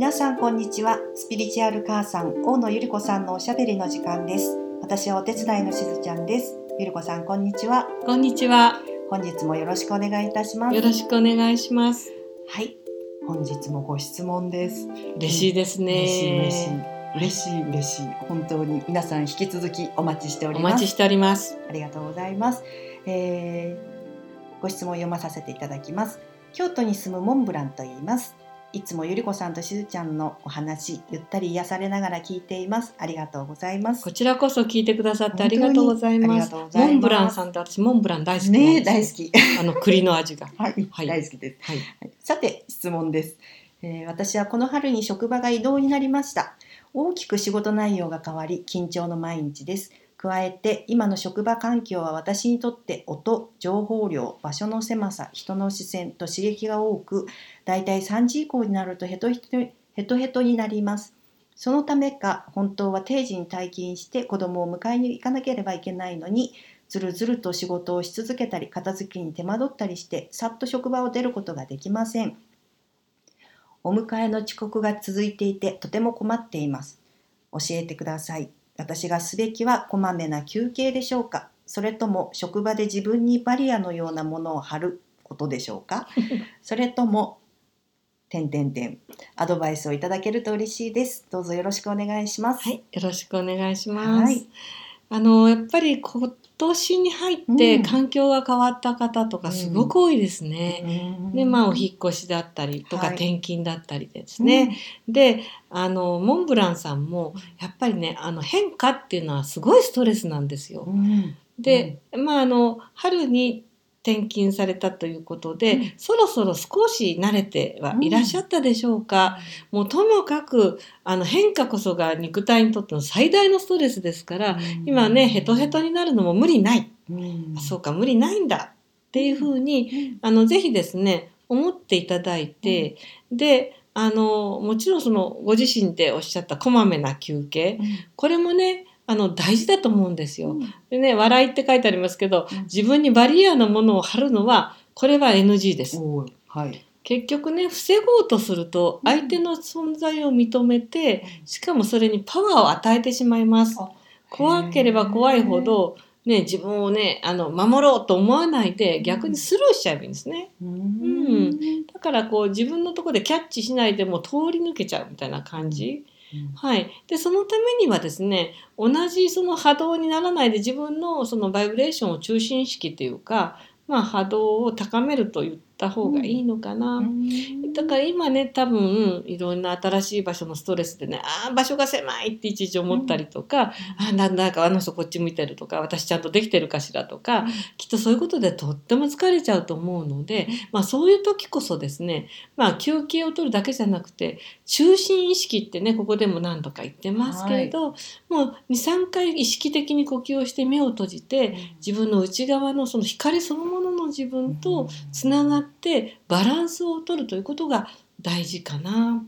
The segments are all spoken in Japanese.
皆さんこんにちは。スピリチュアル母さん大野ゆり子さんのおしゃべりの時間です。私はお手伝いのしずちゃんです。ゆり子さんこんにちは。こんにちは。本日もよろしくお願いいたします。よろしくお願いします。はい。本日もご質問です。嬉しいですね。嬉しい嬉しい嬉しい。嬉しい本当に皆さん引き続きお待ちしておりおます。待ちしております。ありがとうございます、えーご質問を読まさせていただきます。京都に住むモンブランと言いますいつもゆり子さんとしずちゃんのお話ゆったり癒されながら聞いています。ありがとうございます。こちらこそ聞いてくださってありがとうございます。モンブランさんって私モンブラン大好きね大好き。あの栗の味が。はい、はい。大好きです。はい。はいさて質問です、えー私はこの春に職場が異動になりました。大きく仕事内容が変わり緊張の毎日です加えて今の職場環境は私にとって音情報量場所の狭さ人の視線と刺激が多くだいたい3時以降になるとヘトヘトヘトヘトになります。そのためか本当は定時に退勤して子供を迎えに行かなければいけないのにずるずると仕事をし続けたり片付けに手間取ったりしてさっと職場を出ることができません。お迎えの遅刻が続いていてとても困っています。教えてください。私がすべきはこまめな休憩でしょうか？それとも職場で自分にバリアのようなものを貼ることでしょうか？それとも点点点アドバイスをいただけると嬉しいですどうぞよろしくお願いしますはい。よろしくお願いします。はいあのやっぱり今年に入ってうん。環境が変わった方とかすごく多いですね。でまあお引っ越しだったりとかはい。転勤だったりですね。であのモンブランさんもやっぱりねあの変化っていうのはすごいストレスなんですよ。うん。で、まああの春に転勤されたということで、うん。そろそろ少し慣れてはいらっしゃったでしょうか？もうともかくあの変化こそが肉体にとっての最大のストレスですから、今ねヘトヘトになるのも無理ない、そうか無理ないんだ。っていうふうにあのぜひですね思っていただいて、であのもちろんそのご自身でおっしゃったこまめな休憩。これもねあの大事だと思うんですよ。でね笑いって書いてありますけどうん自分にバリアのものを貼るのはこれは NG です。はい結局ね防ごうとすると相手の存在を認めてしかもそれにパワーを与えてしまいますあ。怖ければ怖いほどね、自分をねあの守ろうと思わないで逆にスルーしちゃえばいいんですね。うんだからこう自分のところでキャッチしないでも通り抜けちゃうみたいな感じ。はい、でそのためにはですね同じその波動にならないで自分のそのバイブレーションを中心意識というか、まあ、波動を高めると言った方がいいのかな。うん。だから今ね多分いろんな新しい場所のストレスでねああ場所が狭いっていちいち思ったりとか、あなんだかあの人こっち向いてるとか私ちゃんとできてるかしらとか、きっとそういうことでとっても疲れちゃうと思うので、まあ、そういう時こそですね、まあ、休憩を取るだけじゃなくて中心意識ってねここでも何度か言ってますけれど、もう23回意識的に呼吸をして目を閉じて自分の内側のその光そのものの自分とつながってバランスを取るということが大事かな。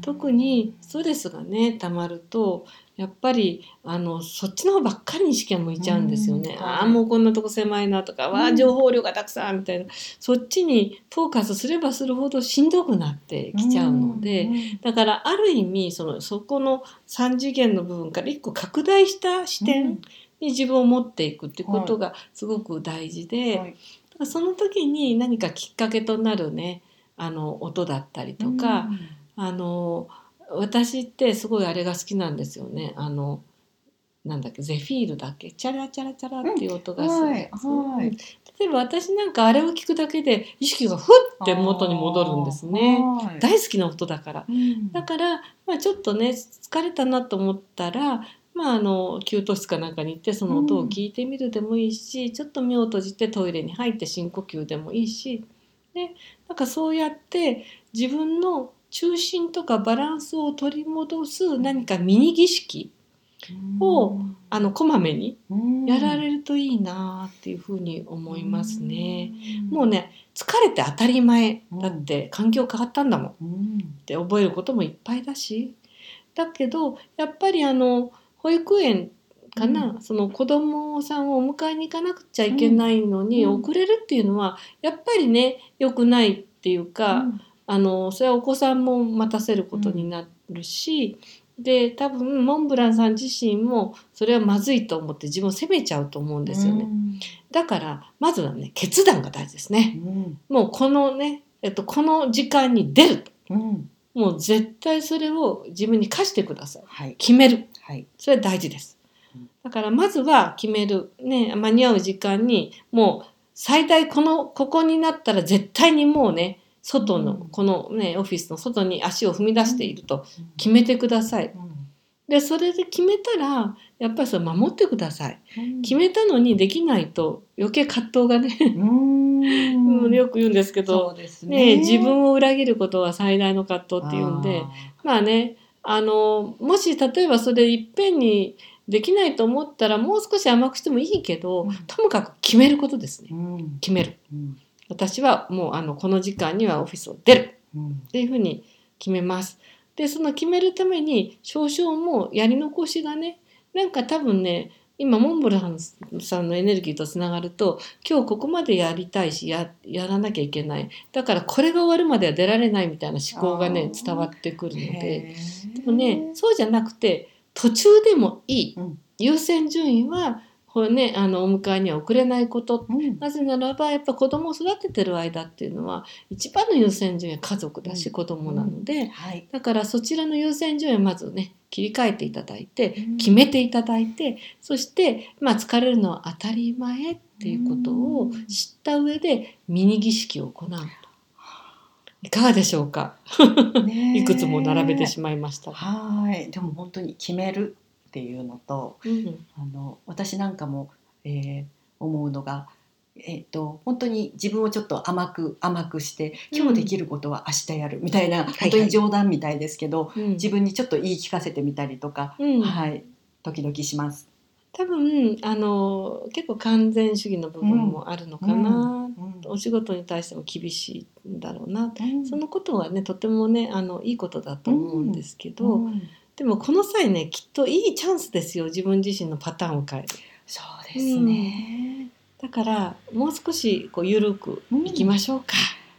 特にストレスがねたまるとやっぱりあのそっちの方ばっかりに意識が向いちゃうんですよね。うん。ああもうこんなとこ狭いなとか、わあうん情報量がたくさんみたいな。そっちにフォーカスすればするほどしんどくなってきちゃうので、だからある意味そのそこの3次元の部分から一個拡大した視点に自分を持っていくっていうことがすごく大事で、はい。だからその時に何かきっかけとなるねあの音だったりとか、あの私ってすごいあれが好きなんですよね。あのなんだっけゼフィールだっけ？チャラチャラチャラっていう音がするうんはいはい。例えば私なんかあれを聞くだけで意識がふって元に戻るんですね。はい。大好きな音だから。うん。だから、まあ、ちょっとね疲れたなと思ったら、まあ、あの給湯室かなんかに行ってその音を聞いてみるでもいいし、ちょっと目を閉じてトイレに入って深呼吸でもいいし、ね、なんかそうやって自分の中心とかバランスを取り戻す何かミニ儀式をあのこまめにやられるといいなっていうふうに思いますね。もうね疲れて当たり前だって環境変わったんだもん。うん。って覚えることもいっぱいだし。だけどやっぱりあの保育園かな、うその子供さんをお迎えに行かなくちゃいけないのにうん。遅れるっていうのはやっぱりね良くないっていうか、あのそれはお子さんも待たせることになるし、で多分モンブランさん自身もそれはまずいと思って自分を責めちゃうと思うんですよね。だからまずはね決断が大事ですね。うん。もうこのね、えっと、この時間に出ると。うんもう絶対それを自分に課してください。はい決める。はいそれは大事ですうん。だからまずは決める。ね、間に合う時間にもう最大この、ここになったら絶対にもうね、外の、うんこのね、オフィスの外に足を踏み出していると決めてください。で、それで決めたら、やっぱりそれ守ってください。うん決めたのにできないと余計葛藤がね、うん。うん。よく言うんですけど、ね、ね自分を裏切ることは最大の葛藤っていうんで、まあね、あの、もし例えばそれいっぺんにできないと思ったらもう少し甘くしてもいいけど、うん。ともかく決めることですね。うん。決める。うん。私はもうあの、この時間にはオフィスを出る。うん。っていうふうに決めます。で、その決めるために少々もやり残しがね、なんか多分ね、今モンブランさんのエネルギーとつながると今日ここまでやりたいしややらなきゃいけない。だからこれが終わるまでは出られないみたいな思考がね伝わってくるので。でもねそうじゃなくて途中でもいい、うん。優先順位はこれねあのお迎えには遅れないこと。うん。なぜならばやっぱ子供を育ててる間っていうのは一番の優先順位は家族だし、うん。子供なので。はい。だからそちらの優先順位をまずね切り替えていただいてうん。決めていただいてそしてまあ疲れるのは当たり前っていうことを知った上でミニ儀式を行うと。いかがでしょうか？ね いくつも並べてしまいました。が。はい。でも本当に決めるっていうのとうん。あの私なんかも、えー思うのが、えっと本当に自分をちょっと甘く甘くして今日できることは明日やるみたいな、い本当に冗談みたいですけど、うん。自分にちょっと言い聞かせてみたりとか、うん。はい。時々します。多分あの結構完全主義の部分もあるのかな、うん。お仕事に対しても厳しいんだろうな、うん。そのことはねとてもねあのいいことだと思うんですけど、うん。でもこの際ねきっといいチャンスですよ自分自身のパターンを変える。そうですね。だからもう少しこう緩くいきましょうか、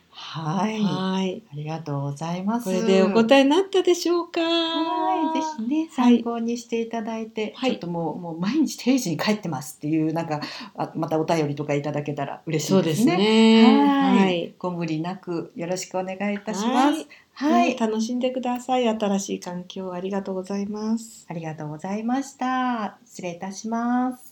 はい、はい。ありがとうございます。これでお答えになったでしょうか？はい、ぜひねはい。参考にしていただいて、はい。ちょっともうもう毎日定時に帰ってますっていうなんかあまたお便りとかいただけたら嬉しそですいうですね。ねはい、はい。ご無理なくよろしくお願いいたします。ははい。い、楽しんでください。新しい環境ありがとうございます。ありがとうございました。失礼いたします。